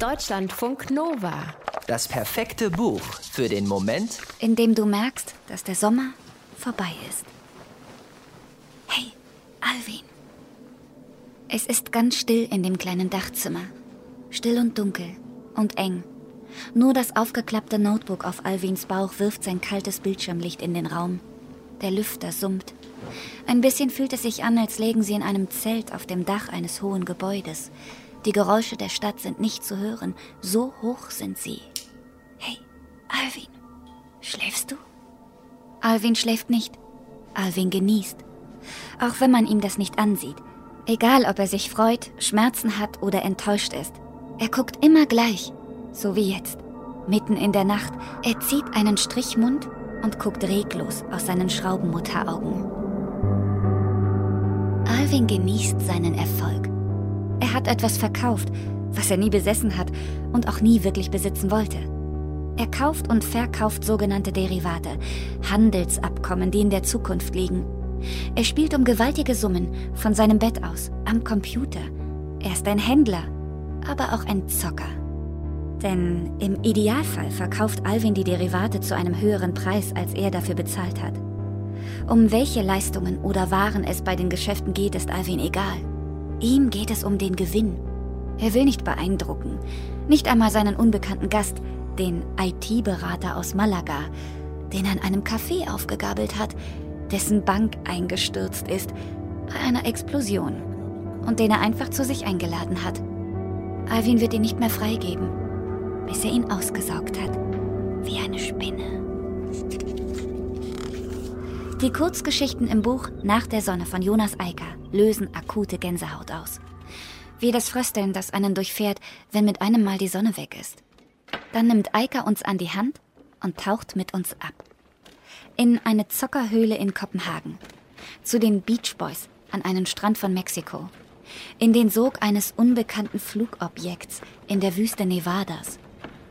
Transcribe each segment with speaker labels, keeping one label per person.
Speaker 1: Deutschlandfunk Nova.
Speaker 2: Das perfekte Buch für den Moment,
Speaker 3: in dem du merkst, dass der Sommer vorbei ist. Hey, Alvin. Es ist ganz still in dem kleinen Dachzimmer. Still und dunkel und eng. Nur das aufgeklappte Notebook auf Alvins Bauch wirft sein kaltes Bildschirmlicht in den Raum. Der Lüfter summt. Ein bisschen fühlt es sich an, als lägen sie in einem Zelt auf dem Dach eines hohen Gebäudes. Die Geräusche der Stadt sind nicht zu hören, so hoch sind sie. Hey, Alvin, schläfst du? Alvin schläft nicht. Alvin genießt. Auch wenn man ihm das nicht ansieht. Egal, ob er sich freut, Schmerzen hat oder enttäuscht ist. Er guckt immer gleich, so wie jetzt. Mitten in der Nacht, er zieht einen Strichmund und guckt reglos aus seinen Schraubenmutteraugen. Alvin genießt seinen Erfolg. Er hat etwas verkauft, was er nie besessen hat und auch nie wirklich besitzen wollte. Er kauft und verkauft sogenannte Derivate, Handelsabkommen, die in der Zukunft liegen. Er spielt um gewaltige Summen von seinem Bett aus, am Computer. Er ist ein Händler, aber auch ein Zocker. Denn im Idealfall verkauft Alvin die Derivate zu einem höheren Preis, als er dafür bezahlt hat. Um welche Leistungen oder Waren es bei den Geschäften geht, ist Alvin egal. Ihm geht es um den Gewinn. Er will nicht beeindrucken, nicht einmal seinen unbekannten Gast, den IT-Berater aus Malaga, den er in einem Café aufgegabelt hat, dessen Bank eingestürzt ist bei einer Explosion und den er einfach zu sich eingeladen hat. Alvin wird ihn nicht mehr freigeben, bis er ihn ausgesaugt hat, wie eine Spinne. Die Kurzgeschichten im Buch Nach der Sonne von Jonas Eicker lösen akute Gänsehaut aus. Wie das Frösteln, das einen durchfährt, wenn mit einem Mal die Sonne weg ist. Dann nimmt Eicker uns an die Hand und taucht mit uns ab. In eine Zockerhöhle in Kopenhagen. Zu den Beach Boys an einen Strand von Mexiko. In den Sog eines unbekannten Flugobjekts in der Wüste Nevadas.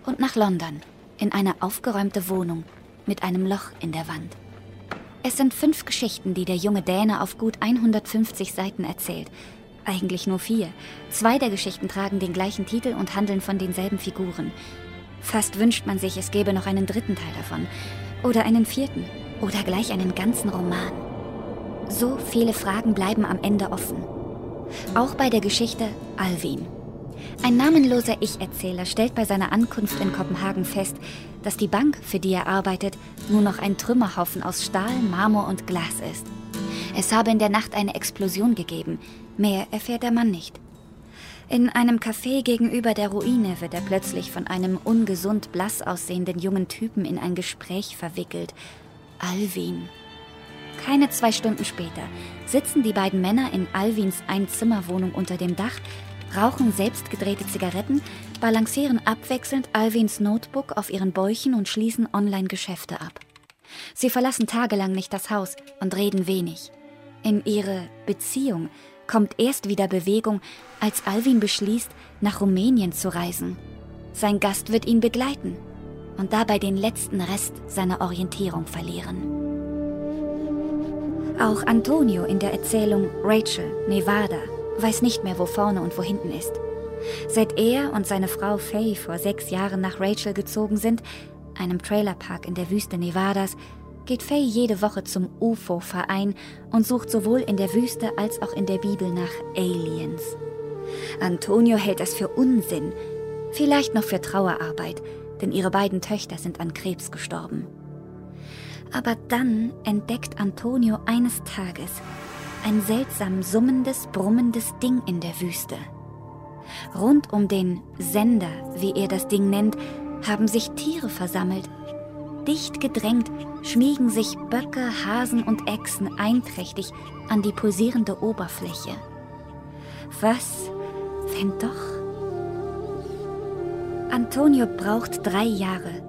Speaker 3: Und nach London in eine aufgeräumte Wohnung mit einem Loch in der Wand. Es sind fünf Geschichten, die der junge Däne auf gut 150 Seiten erzählt. Eigentlich nur vier. Zwei der Geschichten tragen den gleichen Titel und handeln von denselben Figuren. Fast wünscht man sich, es gäbe noch einen dritten Teil davon. Oder einen vierten. Oder gleich einen ganzen Roman. So viele Fragen bleiben am Ende offen. Auch bei der Geschichte Alvin. Ein namenloser Ich-Erzähler stellt bei seiner Ankunft in Kopenhagen fest, dass die Bank, für die er arbeitet, nur noch ein Trümmerhaufen aus Stahl, Marmor und Glas ist. Es habe in der Nacht eine Explosion gegeben. Mehr erfährt der Mann nicht. In einem Café gegenüber der Ruine wird er plötzlich von einem ungesund blass aussehenden jungen Typen in ein Gespräch verwickelt. Alvin. Keine zwei Stunden später sitzen die beiden Männer in Alvins Einzimmerwohnung unter dem Dach rauchen selbstgedrehte Zigaretten, balancieren abwechselnd Alvins Notebook auf ihren Bäuchen und schließen Online-Geschäfte ab. Sie verlassen tagelang nicht das Haus und reden wenig. In ihre Beziehung kommt erst wieder Bewegung, als Alvin beschließt, nach Rumänien zu reisen. Sein Gast wird ihn begleiten und dabei den letzten Rest seiner Orientierung verlieren. Auch Antonio in der Erzählung Rachel, Nevada, weiß nicht mehr, wo vorne und wo hinten ist. Seit er und seine Frau Faye vor sechs Jahren nach Rachel gezogen sind, einem Trailerpark in der Wüste Nevadas, geht Faye jede Woche zum UFO-Verein und sucht sowohl in der Wüste als auch in der Bibel nach Aliens. Antonio hält das für Unsinn, vielleicht noch für Trauerarbeit, denn ihre beiden Töchter sind an Krebs gestorben. Aber dann entdeckt Antonio eines Tages, ein seltsam summendes, brummendes Ding in der Wüste. Rund um den Sender, wie er das Ding nennt, haben sich Tiere versammelt. Dicht gedrängt schmiegen sich Böcke, Hasen und Echsen einträchtig an die pulsierende Oberfläche. Was, wenn doch? Antonio braucht drei Jahre,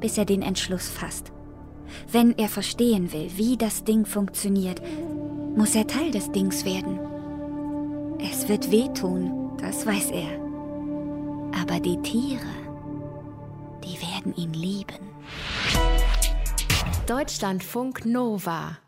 Speaker 3: bis er den Entschluss fasst. Wenn er verstehen will, wie das Ding funktioniert, muss er Teil des Dings werden. Es wird wehtun, das weiß er. Aber die Tiere, die werden ihn lieben.
Speaker 1: Deutschlandfunk Nova